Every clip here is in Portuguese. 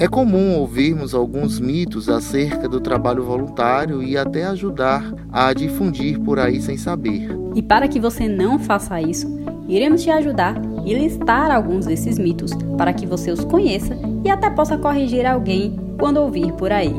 É comum ouvirmos alguns mitos acerca do trabalho voluntário e até ajudar a difundir por aí sem saber. E para que você não faça isso, iremos te ajudar e listar alguns desses mitos para que você os conheça e até possa corrigir alguém quando ouvir por aí.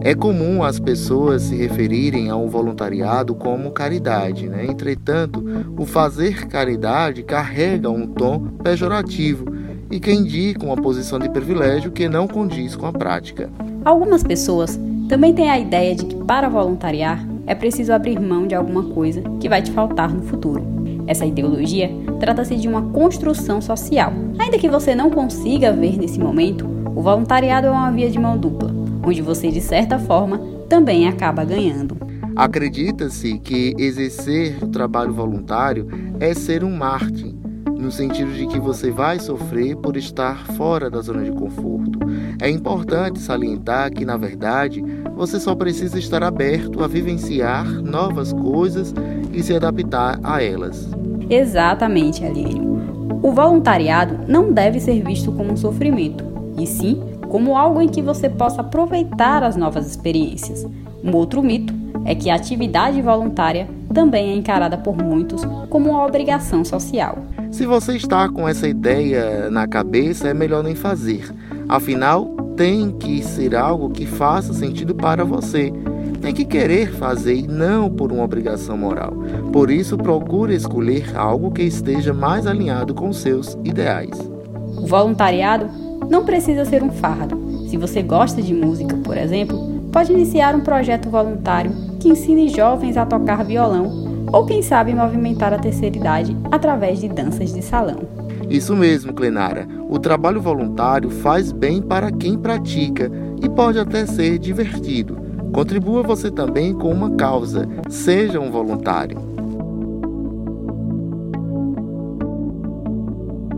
É comum as pessoas se referirem ao voluntariado como caridade, né? entretanto, o fazer caridade carrega um tom pejorativo e que indica uma posição de privilégio que não condiz com a prática. Algumas pessoas também têm a ideia de que para voluntariar é preciso abrir mão de alguma coisa que vai te faltar no futuro. Essa ideologia trata-se de uma construção social. Ainda que você não consiga ver nesse momento, o voluntariado é uma via de mão dupla, onde você, de certa forma, também acaba ganhando. Acredita-se que exercer o trabalho voluntário é ser um mártir, no sentido de que você vai sofrer por estar fora da zona de conforto. É importante salientar que, na verdade, você só precisa estar aberto a vivenciar novas coisas e se adaptar a elas. Exatamente, Aliene. O voluntariado não deve ser visto como um sofrimento, e sim como algo em que você possa aproveitar as novas experiências. Um outro mito é que a atividade voluntária também é encarada por muitos como uma obrigação social. Se você está com essa ideia na cabeça, é melhor nem fazer. Afinal, tem que ser algo que faça sentido para você. Tem que querer fazer e não por uma obrigação moral. Por isso, procure escolher algo que esteja mais alinhado com seus ideais. O voluntariado não precisa ser um fardo. Se você gosta de música, por exemplo, pode iniciar um projeto voluntário que ensine jovens a tocar violão ou quem sabe movimentar a terceira idade através de danças de salão. Isso mesmo, Clenara. O trabalho voluntário faz bem para quem pratica e pode até ser divertido. Contribua você também com uma causa. Seja um voluntário.